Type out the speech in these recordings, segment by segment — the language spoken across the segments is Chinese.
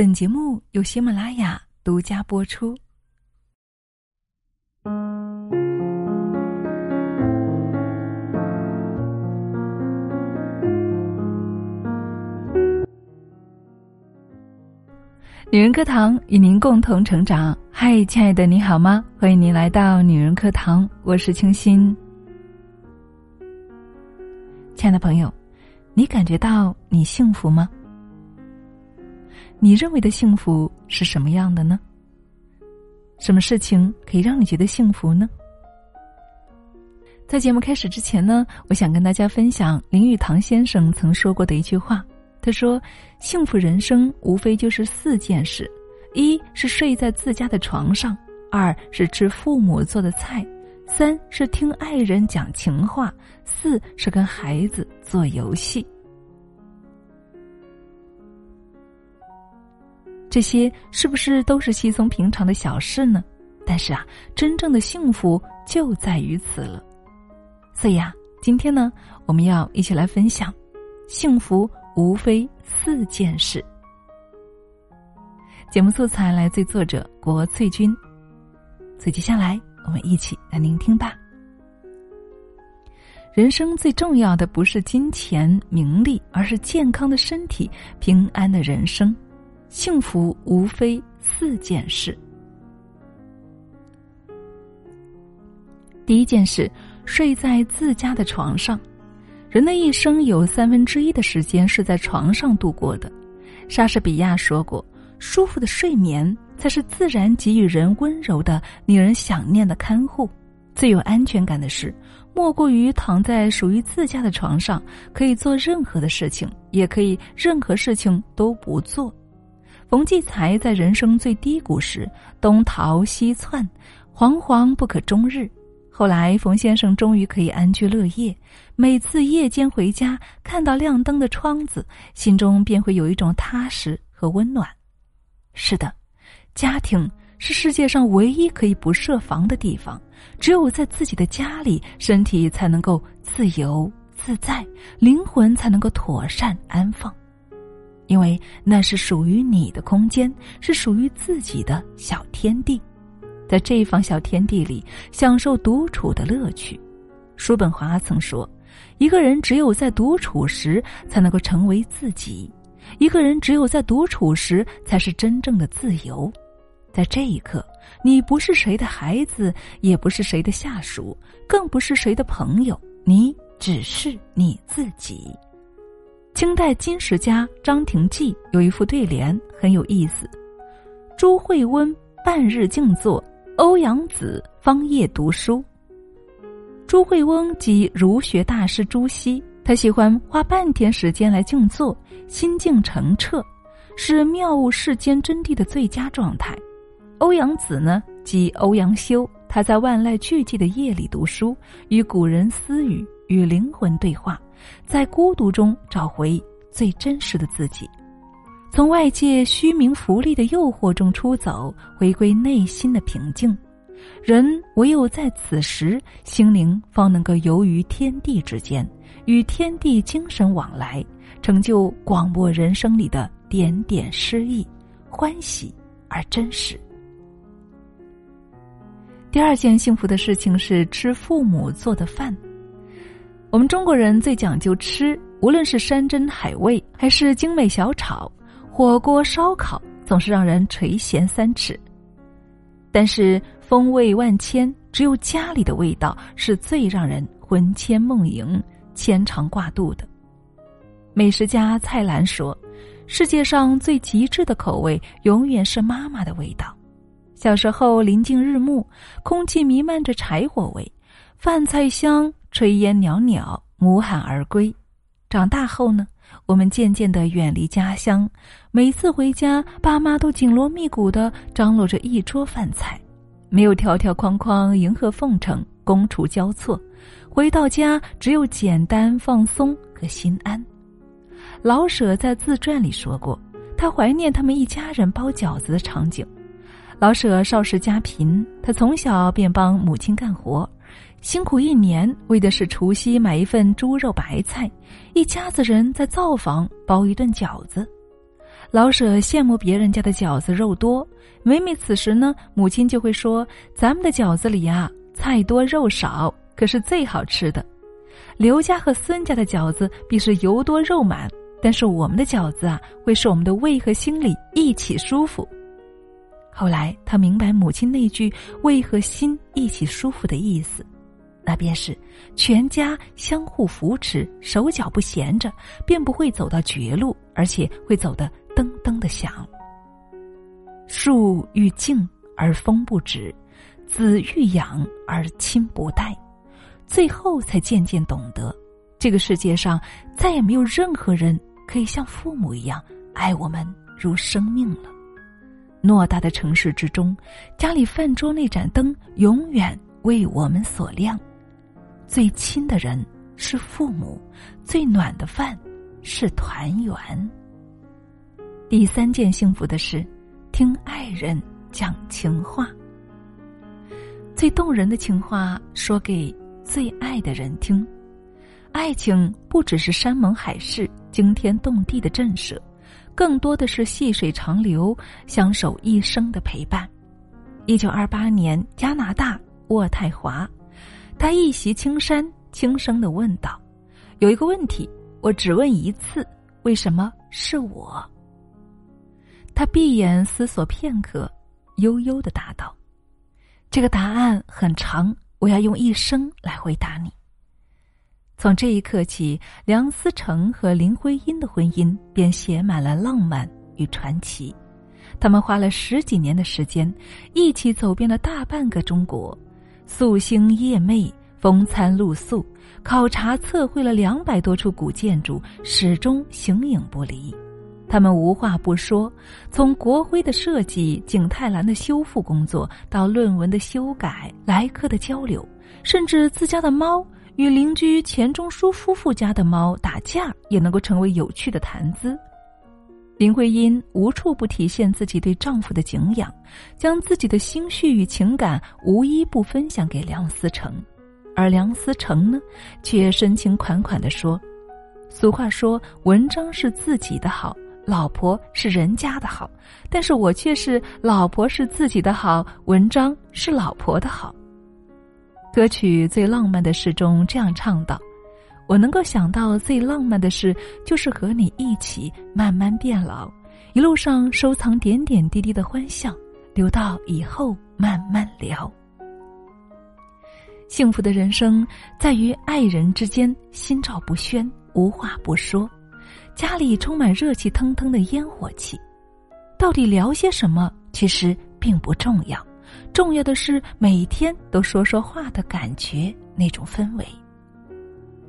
本节目由喜马拉雅独家播出。女人课堂与您共同成长。嗨，亲爱的，你好吗？欢迎您来到女人课堂，我是清新。亲爱的朋友，你感觉到你幸福吗？你认为的幸福是什么样的呢？什么事情可以让你觉得幸福呢？在节目开始之前呢，我想跟大家分享林语堂先生曾说过的一句话。他说：“幸福人生无非就是四件事：一是睡在自家的床上；二是吃父母做的菜；三是听爱人讲情话；四是跟孩子做游戏。这些是不是都是稀松平常的小事呢？但是啊，真正的幸福就在于此了。所以啊，今天呢，我们要一起来分享幸福。”无非四件事。节目素材来自作者国翠君，所以接下来我们一起来聆听吧。人生最重要的不是金钱名利，而是健康的身体、平安的人生。幸福无非四件事。第一件事，睡在自家的床上。人的一生有三分之一的时间是在床上度过的，莎士比亚说过：“舒服的睡眠才是自然给予人温柔的、令人想念的看护。最有安全感的事，莫过于躺在属于自家的床上，可以做任何的事情，也可以任何事情都不做。”冯骥才在人生最低谷时，东逃西窜，惶惶不可终日。后来，冯先生终于可以安居乐业。每次夜间回家，看到亮灯的窗子，心中便会有一种踏实和温暖。是的，家庭是世界上唯一可以不设防的地方。只有在自己的家里，身体才能够自由自在，灵魂才能够妥善安放，因为那是属于你的空间，是属于自己的小天地。在这一方小天地里，享受独处的乐趣。叔本华曾说：“一个人只有在独处时，才能够成为自己；一个人只有在独处时，才是真正的自由。”在这一刻，你不是谁的孩子，也不是谁的下属，更不是谁的朋友，你只是你自己。清代金石家张廷济有一副对联很有意思：“朱慧温半日静坐。”欧阳子方夜读书。朱慧翁即儒学大师朱熹，他喜欢花半天时间来静坐，心境澄澈，是妙悟世间真谛的最佳状态。欧阳子呢，即欧阳修，他在万籁俱寂的夜里读书，与古人私语，与灵魂对话，在孤独中找回最真实的自己。从外界虚名浮利的诱惑中出走，回归内心的平静。人唯有在此时，心灵方能够游于天地之间，与天地精神往来，成就广博人生里的点点诗意，欢喜而真实。第二件幸福的事情是吃父母做的饭。我们中国人最讲究吃，无论是山珍海味，还是精美小炒。火锅、烧烤总是让人垂涎三尺，但是风味万千，只有家里的味道是最让人魂牵梦萦、牵肠挂肚的。美食家蔡澜说：“世界上最极致的口味，永远是妈妈的味道。”小时候临近日暮，空气弥漫着柴火味，饭菜香，炊烟袅袅，母喊儿归。长大后呢？我们渐渐的远离家乡，每次回家，爸妈都紧锣密鼓的张罗着一桌饭菜，没有条条框框、迎合奉承、觥筹交错。回到家，只有简单、放松和心安。老舍在自传里说过，他怀念他们一家人包饺子的场景。老舍少时家贫，他从小便帮母亲干活。辛苦一年，为的是除夕买一份猪肉白菜，一家子人在灶房包一顿饺子。老舍羡慕别人家的饺子肉多，每每此时呢，母亲就会说：“咱们的饺子里啊，菜多肉少，可是最好吃的。”刘家和孙家的饺子必是油多肉满，但是我们的饺子啊，会使我们的胃和心里一起舒服。后来他明白母亲那句“胃和心一起舒服”的意思，那便是全家相互扶持，手脚不闲着，便不会走到绝路，而且会走得噔噔的响。树欲静而风不止，子欲养而亲不待。最后才渐渐懂得，这个世界上再也没有任何人可以像父母一样爱我们如生命了。偌大的城市之中，家里饭桌那盏灯永远为我们所亮。最亲的人是父母，最暖的饭是团圆。第三件幸福的事，听爱人讲情话。最动人的情话，说给。最爱的人听，爱情不只是山盟海誓、惊天动地的震慑，更多的是细水长流、相守一生的陪伴。一九二八年，加拿大渥太华，他一袭青衫，轻声的问道：“有一个问题，我只问一次，为什么是我？”他闭眼思索片刻，悠悠的答道：“这个答案很长。”我要用一生来回答你。从这一刻起，梁思成和林徽因的婚姻便写满了浪漫与传奇。他们花了十几年的时间，一起走遍了大半个中国，夙兴夜寐，风餐露宿，考察测绘了两百多处古建筑，始终形影不离。他们无话不说，从国徽的设计、景泰蓝的修复工作，到论文的修改、来客的交流，甚至自家的猫与邻居钱钟书夫妇家的猫打架，也能够成为有趣的谈资。林徽因无处不体现自己对丈夫的敬仰，将自己的心绪与情感无一不分享给梁思成，而梁思成呢，却深情款款地说：“俗话说，文章是自己的好。”老婆是人家的好，但是我却是老婆是自己的好，文章是老婆的好。歌曲《最浪漫的事》中这样唱道：“我能够想到最浪漫的事，就是和你一起慢慢变老，一路上收藏点点滴滴的欢笑，留到以后慢慢聊。幸福的人生在于爱人之间心照不宣，无话不说。”家里充满热气腾腾的烟火气，到底聊些什么？其实并不重要，重要的是每天都说说话的感觉，那种氛围。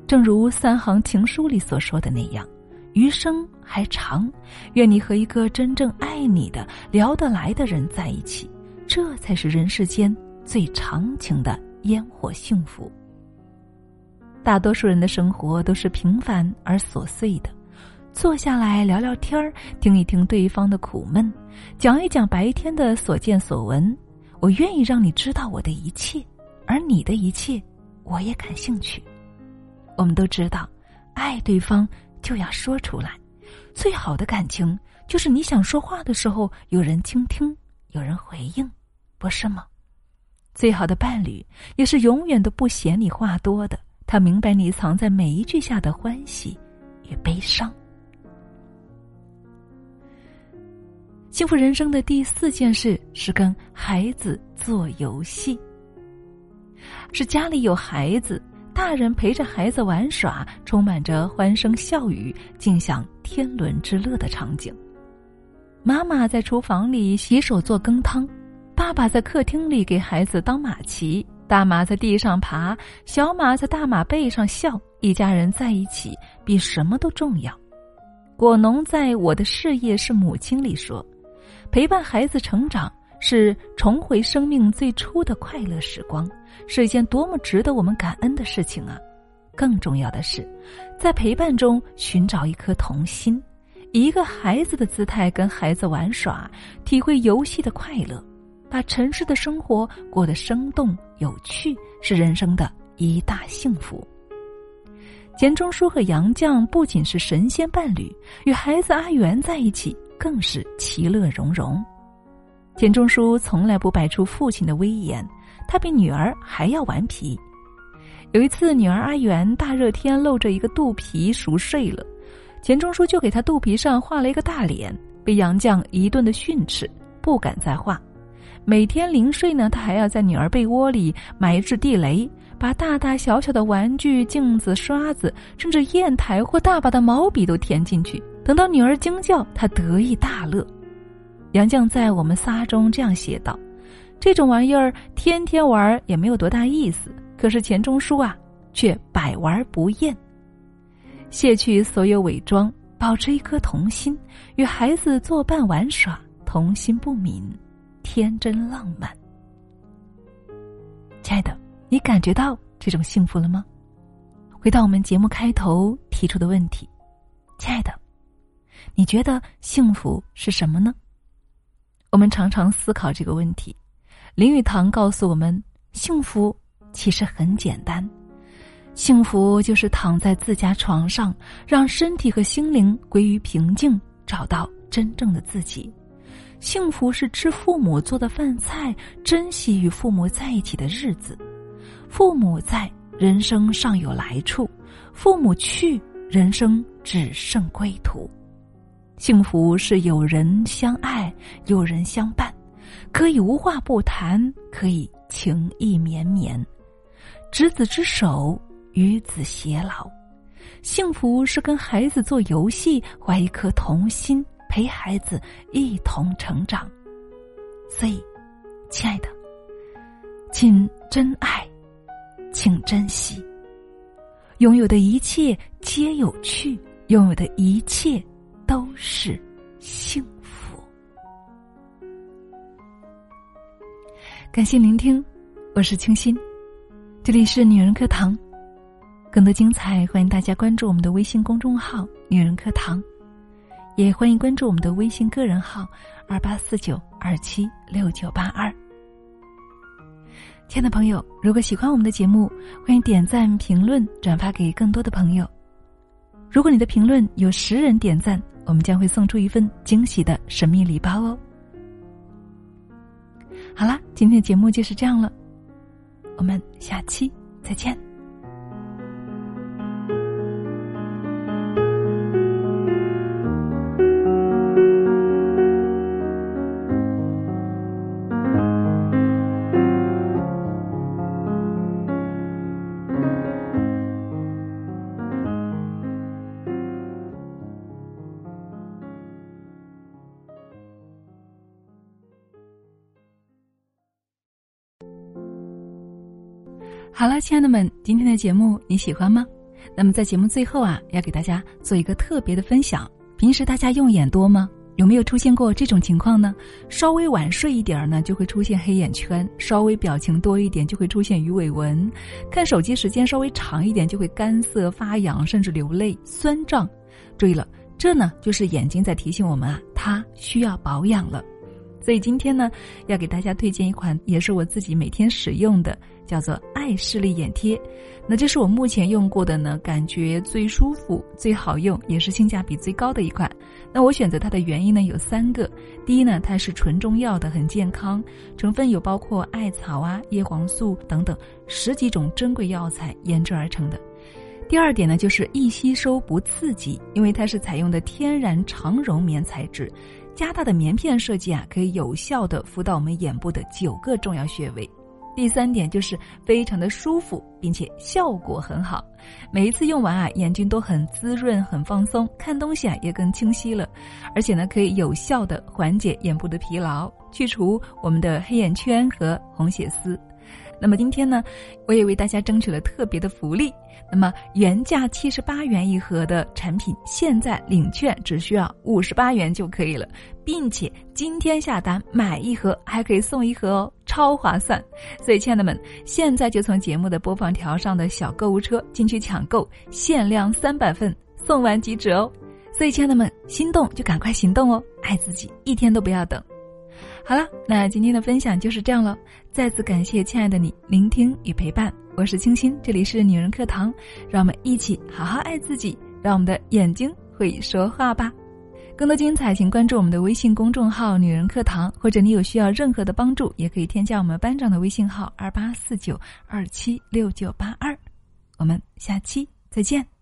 正如三行情书里所说的那样：“余生还长，愿你和一个真正爱你的、聊得来的人在一起，这才是人世间最长情的烟火幸福。”大多数人的生活都是平凡而琐碎的。坐下来聊聊天儿，听一听对方的苦闷，讲一讲白天的所见所闻。我愿意让你知道我的一切，而你的一切，我也感兴趣。我们都知道，爱对方就要说出来。最好的感情就是你想说话的时候有人倾听，有人回应，不是吗？最好的伴侣也是永远都不嫌你话多的，他明白你藏在每一句下的欢喜与悲伤。幸福人生的第四件事是跟孩子做游戏，是家里有孩子，大人陪着孩子玩耍，充满着欢声笑语，尽享天伦之乐的场景。妈妈在厨房里洗手做羹汤，爸爸在客厅里给孩子当马骑，大马在地上爬，小马在大马背上笑，一家人在一起比什么都重要。果农在我的事业是母亲里说。陪伴孩子成长是重回生命最初的快乐时光，是一件多么值得我们感恩的事情啊！更重要的是，在陪伴中寻找一颗童心，以一个孩子的姿态跟孩子玩耍，体会游戏的快乐，把城市的生活过得生动有趣，是人生的一大幸福。钱钟书和杨绛不仅是神仙伴侣，与孩子阿元在一起。更是其乐融融。钱钟书从来不摆出父亲的威严，他比女儿还要顽皮。有一次，女儿阿元大热天露着一个肚皮熟睡了，钱钟书就给她肚皮上画了一个大脸，被杨绛一顿的训斥，不敢再画。每天临睡呢，他还要在女儿被窝里埋置地雷，把大大小小的玩具、镜子、刷子，甚至砚台或大把的毛笔都填进去。等到女儿惊叫，他得意大乐。杨绛在《我们仨》中这样写道：“这种玩意儿天天玩也没有多大意思。”可是钱钟书啊，却百玩不厌。卸去所有伪装，保持一颗童心，与孩子作伴玩耍，童心不泯，天真浪漫。亲爱的，你感觉到这种幸福了吗？回到我们节目开头提出的问题，亲爱的，你觉得幸福是什么呢？我们常常思考这个问题。林语堂告诉我们，幸福。其实很简单，幸福就是躺在自家床上，让身体和心灵归于平静，找到真正的自己。幸福是吃父母做的饭菜，珍惜与父母在一起的日子。父母在，人生尚有来处；父母去，人生只剩归途。幸福是有人相爱，有人相伴，可以无话不谈，可以情意绵绵。执子之手，与子偕老。幸福是跟孩子做游戏，怀一颗童心，陪孩子一同成长。所以，亲爱的，请真爱，请珍惜。拥有的一切皆有趣，拥有的一切都是幸福。感谢聆听，我是清新。这里是女人课堂，更多精彩，欢迎大家关注我们的微信公众号“女人课堂”，也欢迎关注我们的微信个人号“二八四九二七六九八二”。亲爱的朋友，如果喜欢我们的节目，欢迎点赞、评论、转发给更多的朋友。如果你的评论有十人点赞，我们将会送出一份惊喜的神秘礼包哦。好啦，今天的节目就是这样了。我们下期再见。好了，亲爱的们，今天的节目你喜欢吗？那么在节目最后啊，要给大家做一个特别的分享。平时大家用眼多吗？有没有出现过这种情况呢？稍微晚睡一点儿呢，就会出现黑眼圈；稍微表情多一点，就会出现鱼尾纹；看手机时间稍微长一点，就会干涩发痒，甚至流泪、酸胀。注意了，这呢就是眼睛在提醒我们啊，它需要保养了。所以今天呢，要给大家推荐一款，也是我自己每天使用的。叫做爱视力眼贴，那这是我目前用过的呢，感觉最舒服、最好用，也是性价比最高的一款。那我选择它的原因呢有三个：第一呢，它是纯中药的，很健康，成分有包括艾草啊、叶黄素等等十几种珍贵药材研制而成的；第二点呢，就是易吸收不刺激，因为它是采用的天然长绒棉材质，加大的棉片设计啊，可以有效的敷到我们眼部的九个重要穴位。第三点就是非常的舒服，并且效果很好。每一次用完啊，眼睛都很滋润、很放松，看东西啊也更清晰了。而且呢，可以有效的缓解眼部的疲劳，去除我们的黑眼圈和红血丝。那么今天呢，我也为大家争取了特别的福利。那么原价七十八元一盒的产品，现在领券只需要五十八元就可以了，并且今天下单买一盒还可以送一盒哦，超划算！所以亲爱的们，现在就从节目的播放条上的小购物车进去抢购，限量三百份，送完即止哦。所以亲爱的们，心动就赶快行动哦，爱自己一天都不要等。好了，那今天的分享就是这样了。再次感谢亲爱的你聆听与陪伴，我是清新，这里是女人课堂，让我们一起好好爱自己，让我们的眼睛会说话吧。更多精彩，请关注我们的微信公众号“女人课堂”，或者你有需要任何的帮助，也可以添加我们班长的微信号：二八四九二七六九八二。我们下期再见。